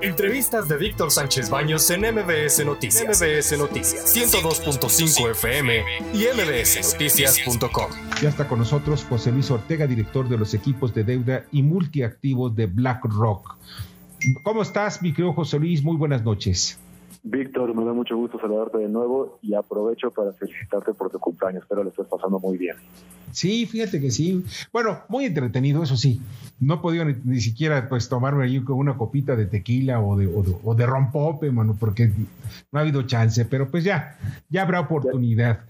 Entrevistas de Víctor Sánchez Baños en MBS Noticias. MBS Noticias 102.5 FM y mbsnoticias.com. Ya está con nosotros José Luis Ortega, director de los equipos de deuda y multiactivos de BlackRock. ¿Cómo estás, mi querido José Luis? Muy buenas noches. Víctor, me da mucho gusto saludarte de nuevo y aprovecho para felicitarte por tu cumpleaños. Espero lo estés pasando muy bien. Sí, fíjate que sí. Bueno, muy entretenido, eso sí. No he podido ni, siquiera pues tomarme allí con una copita de tequila o de, o de, rompope, mano, porque no ha habido chance, pero pues ya, ya habrá oportunidad.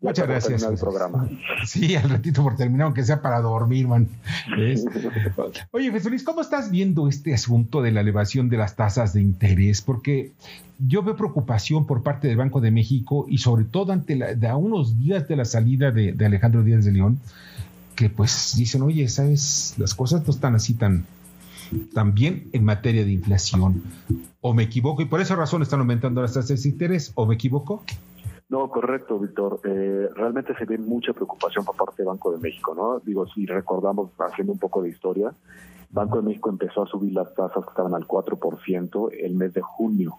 Muchas gracias. El programa. Sí, al ratito por terminar, aunque sea para dormir, man. Oye, Jesús Luis, ¿cómo estás viendo este asunto de la elevación de las tasas de interés? Porque yo veo preocupación por parte del Banco de México y sobre todo ante la, de a unos días de la salida de, Alejandro Díaz de León, que pues dicen, oye, sabes, las cosas no están así tan, tan bien en materia de inflación. ¿O me equivoco? Y por esa razón están aumentando las tasas de interés. ¿O me equivoco? No, correcto, Víctor. Eh, realmente se ve mucha preocupación por parte del Banco de México, ¿no? Digo, si recordamos, haciendo un poco de historia, Banco de México empezó a subir las tasas que estaban al 4% el mes de junio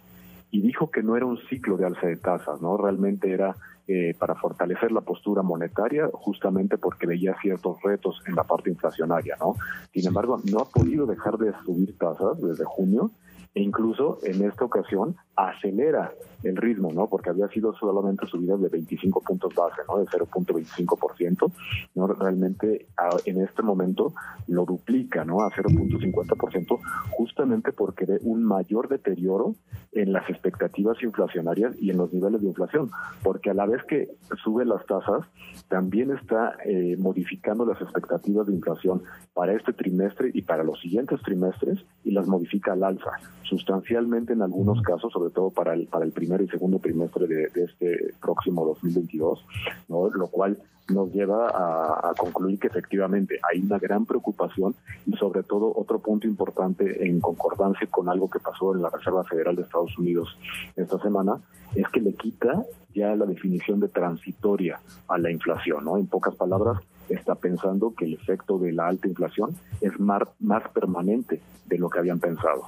y dijo que no era un ciclo de alza de tasas, ¿no? Realmente era eh, para fortalecer la postura monetaria, justamente porque veía ciertos retos en la parte inflacionaria, ¿no? Sin embargo, no ha podido dejar de subir tasas desde junio e incluso en esta ocasión acelera el ritmo, ¿no? Porque había sido solamente subidas de 25 puntos base, ¿no? De 0.25%, ¿no? Realmente en este momento lo duplica, ¿no? A 0.50%, justamente porque ve un mayor deterioro en las expectativas inflacionarias y en los niveles de inflación, porque a la vez que sube las tasas, también está eh, modificando las expectativas de inflación para este trimestre y para los siguientes trimestres y las modifica al alza, sustancialmente en algunos casos, sobre todo para el, para el primer y segundo trimestre de, este próximo 2022, ¿no? lo cual nos lleva a, concluir que efectivamente hay una gran preocupación y sobre todo otro punto importante en concordancia con algo que pasó en la Reserva Federal de Estados Unidos esta semana, es que le quita ya la definición de transitoria a la inflación, ¿no? En pocas palabras, está pensando que el efecto de la alta inflación es más, más permanente de lo que habían pensado.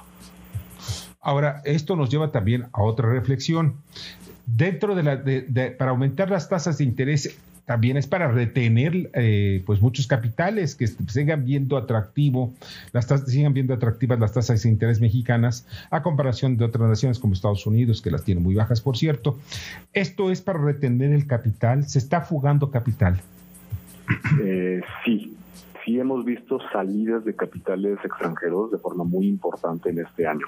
Ahora, esto nos lleva también a otra reflexión. Dentro de la, para aumentar las tasas de interés, también es para retener eh, pues muchos capitales que sigan viendo atractivo las tasas, sigan viendo atractivas las tasas de interés mexicanas a comparación de otras naciones como Estados Unidos que las tienen muy bajas por cierto. Esto es para retener el capital. Se está fugando capital. Eh, sí sí hemos visto salidas de capitales extranjeros de forma muy importante en este año.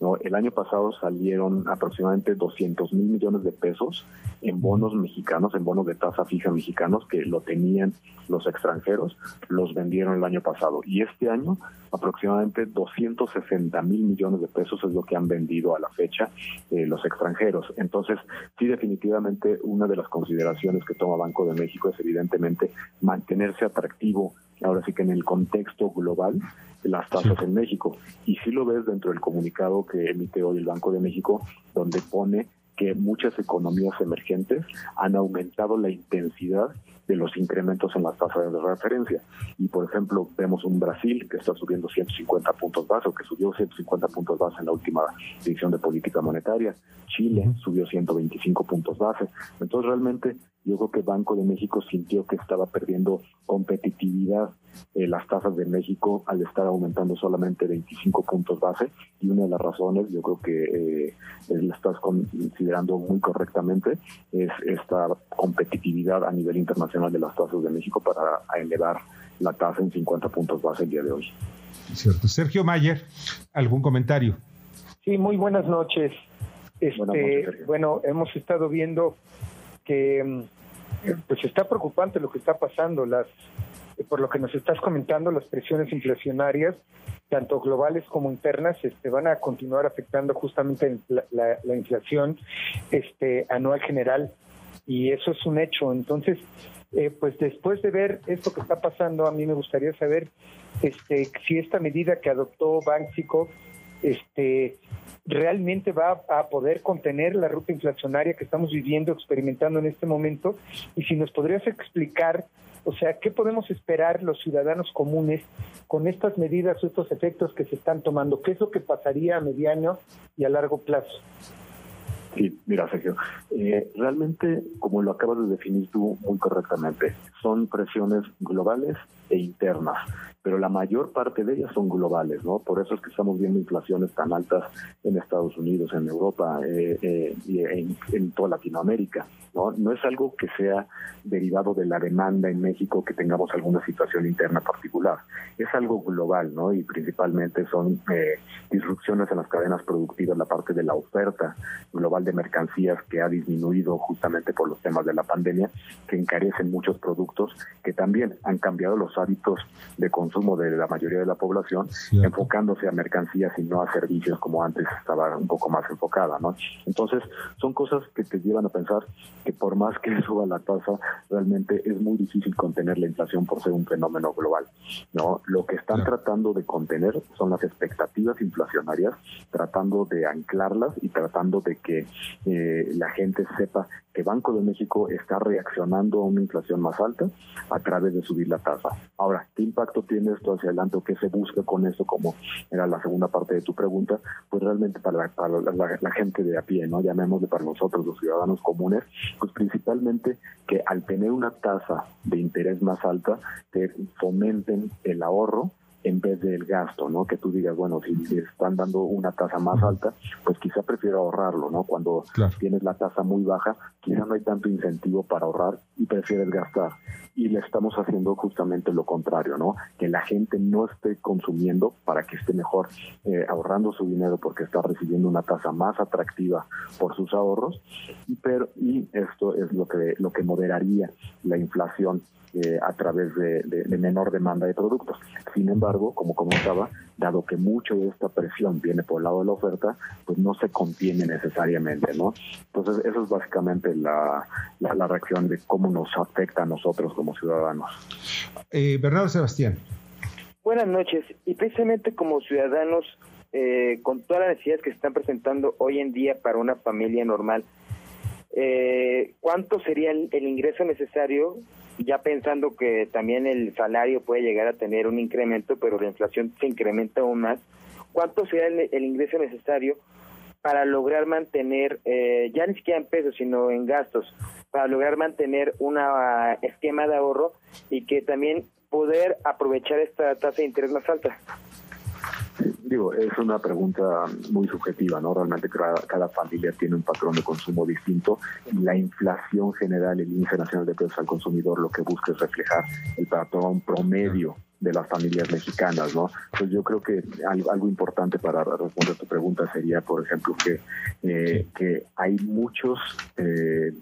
¿no? El año pasado salieron aproximadamente 200 mil millones de pesos en bonos mexicanos, en bonos de tasa fija mexicanos que lo tenían los extranjeros, los vendieron el año pasado. Y este año aproximadamente 260 mil millones de pesos es lo que han vendido a la fecha eh, los extranjeros. Entonces, sí, definitivamente una de las consideraciones que toma Banco de México es evidentemente mantenerse atractivo ahora sí que en el contexto global las tasas en México. Y sí lo ves dentro del comunicado que emite hoy el Banco de México, donde pone que muchas economías emergentes han aumentado la intensidad de los incrementos en las tasas de referencia. Y, por ejemplo, vemos un Brasil que está subiendo 150 puntos base o que subió 150 puntos base en la última decisión de política monetaria. Chile subió 125 puntos base. Entonces, realmente, yo creo que Banco de México sintió que estaba perdiendo competitividad eh, las tasas de México al estar aumentando solamente 25 puntos base y una de las razones, yo creo que eh, la estás considerando muy correctamente, es esta competitividad a nivel internacional de las tasas de México para elevar la tasa en 50 puntos base el día de hoy. Cierto. Sergio Mayer, ¿algún comentario? Sí, muy buenas noches. Este, bueno, hemos estado viendo que mm, pues está preocupante lo que está pasando, las por lo que nos estás comentando, las presiones inflacionarias, tanto globales como internas, este, van a continuar afectando justamente la, la inflación este, anual general y eso es un hecho. Entonces, eh, pues después de ver esto que está pasando, a mí me gustaría saber este, si esta medida que adoptó Banxico este, realmente va a poder contener la ruta inflacionaria que estamos viviendo, experimentando en este momento, y si nos podrías explicar O sea, ¿qué podemos esperar los ciudadanos comunes con estas medidas o estos efectos que se están tomando? ¿Qué es lo que pasaría a mediano y a largo plazo? Sí, mira, Sergio, eh, realmente, como lo acabas de definir tú muy correctamente, son presiones globales e internas pero la mayor parte de ellas son globales, ¿no? Por eso es que estamos viendo inflaciones tan altas en Estados Unidos, en Europa eh, eh, y en, toda Latinoamérica, ¿no? No es algo que sea derivado de la demanda en México que tengamos alguna situación interna particular, es algo global, ¿no? Y principalmente son eh, disrupciones en las cadenas productivas, la parte de la oferta global de mercancías que ha disminuido justamente por los temas de la pandemia, que encarecen muchos productos, que también han cambiado los hábitos de consumo de la mayoría de la población, enfocándose a mercancías y no a servicios como antes estaba un poco más enfocada, ¿no? Entonces, son cosas que te llevan a pensar que por más que suba la tasa, realmente es muy difícil contener la inflación por ser un fenómeno global, ¿no? Lo que están tratando de contener son las expectativas inflacionarias, tratando de anclarlas y tratando de que eh, la gente sepa que Banco de México está reaccionando a una inflación más alta a través de subir la tasa. Ahora, ¿qué impacto tiene esto hacia adelante o qué se busca con esto, como era la segunda parte de tu pregunta? Pues realmente para, la, gente de a pie, ¿no? Llamémosle para nosotros, los ciudadanos comunes, pues principalmente que al tener una tasa de interés más alta, te fomenten el ahorro en vez del gasto, ¿no? Que tú digas, bueno, si están dando una tasa más alta, pues quizá prefiero ahorrarlo, ¿no? Cuando tienes la tasa muy baja, quizá no hay tanto incentivo para ahorrar y prefieres gastar. Y le estamos haciendo justamente lo contrario, ¿no? Que la gente no esté consumiendo para que esté mejor eh, ahorrando su dinero porque está recibiendo una tasa más atractiva por sus ahorros, pero y esto es lo que lo que moderaría la inflación eh, a través de, menor demanda de productos. Sin embargo, como comentaba, dado que mucho de esta presión viene por el lado de la oferta, pues no se contiene necesariamente, ¿no? Entonces, eso es básicamente la, la, reacción de cómo nos afecta a nosotros como ciudadanos. Eh, Bernardo Sebastián. Buenas noches. Y precisamente como ciudadanos, eh, con todas las necesidades que se están presentando hoy en día para una familia normal, eh, ¿cuánto sería el, ingreso necesario ya pensando que también el salario puede llegar a tener un incremento, pero la inflación se incrementa aún más, ¿cuánto será el, ingreso necesario para lograr mantener, eh, ya ni siquiera en pesos, sino en gastos, para lograr mantener un esquema de ahorro y que también poder aprovechar esta tasa de interés más alta? Digo, es una pregunta muy subjetiva, ¿no? Realmente cada, familia tiene un patrón de consumo distinto y la inflación general, el índice nacional de precios al consumidor, lo que busca es reflejar el patrón promedio de las familias mexicanas, ¿no? Pues yo creo que algo, importante para responder tu pregunta sería, por ejemplo, que, eh, que hay muchos eh,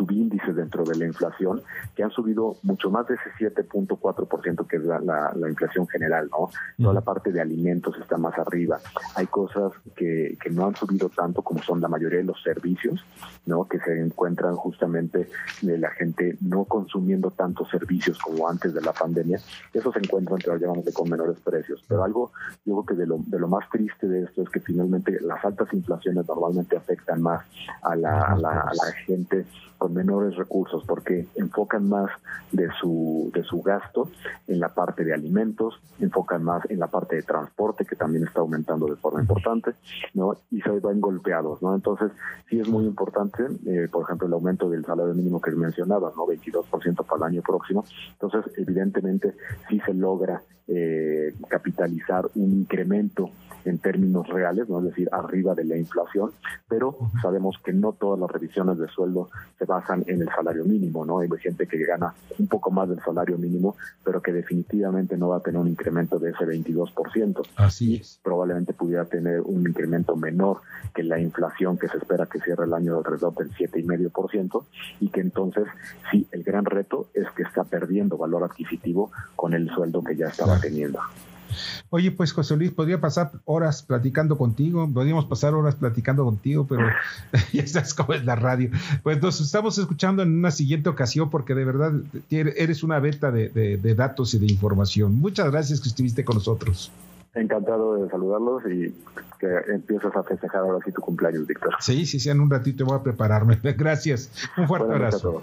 subíndices dentro de la inflación que han subido mucho más de ese 7.4% que es la, la, inflación general, ¿no? Toda la parte de alimentos está más arriba. Hay cosas que, que no han subido tanto como son la mayoría de los servicios, ¿no? Que se encuentran justamente de la gente no consumiendo tantos servicios como antes de la pandemia. Eso se encuentra entre los llamamos de con menores precios. Pero algo, yo creo que de lo, de lo más triste de esto es que finalmente las altas inflaciones normalmente afectan más a la, a la, a la gente con menores recursos porque enfocan más de su, de su gasto en la parte de alimentos, enfocan más en la parte de transporte que también está aumentando de forma importante, ¿no? Y se ven golpeados, ¿no? Entonces, sí es muy importante, eh, por ejemplo, el aumento del salario mínimo que mencionaba, ¿no? 22% para el año próximo. Entonces, evidentemente, sí se logra eh, capitalizar un incremento en términos reales, ¿no? es decir, arriba de la inflación, pero sabemos que no todas las revisiones de sueldo se basan en el salario mínimo, ¿no? Hay gente que gana un poco más del salario mínimo, pero que definitivamente no va a tener un incremento de ese 22%. Así es. Probablemente pudiera tener un incremento menor que la inflación que se espera que cierre el año alrededor del 7,5% y que entonces sí, el gran reto es que está perdiendo valor adquisitivo con el sueldo que ya estaba teniendo. Oye, pues José Luis, podría pasar horas platicando contigo, podríamos pasar horas platicando contigo, pero ya sabes cómo es la radio. Pues nos estamos escuchando en una siguiente ocasión porque de verdad eres una beta de, datos y de información. Muchas gracias que estuviste con nosotros. Encantado de saludarlos y que empieces a festejar ahora sí tu cumpleaños, Víctor. Sí, sí, sí, en un ratito voy a prepararme. Gracias. Un fuerte abrazo.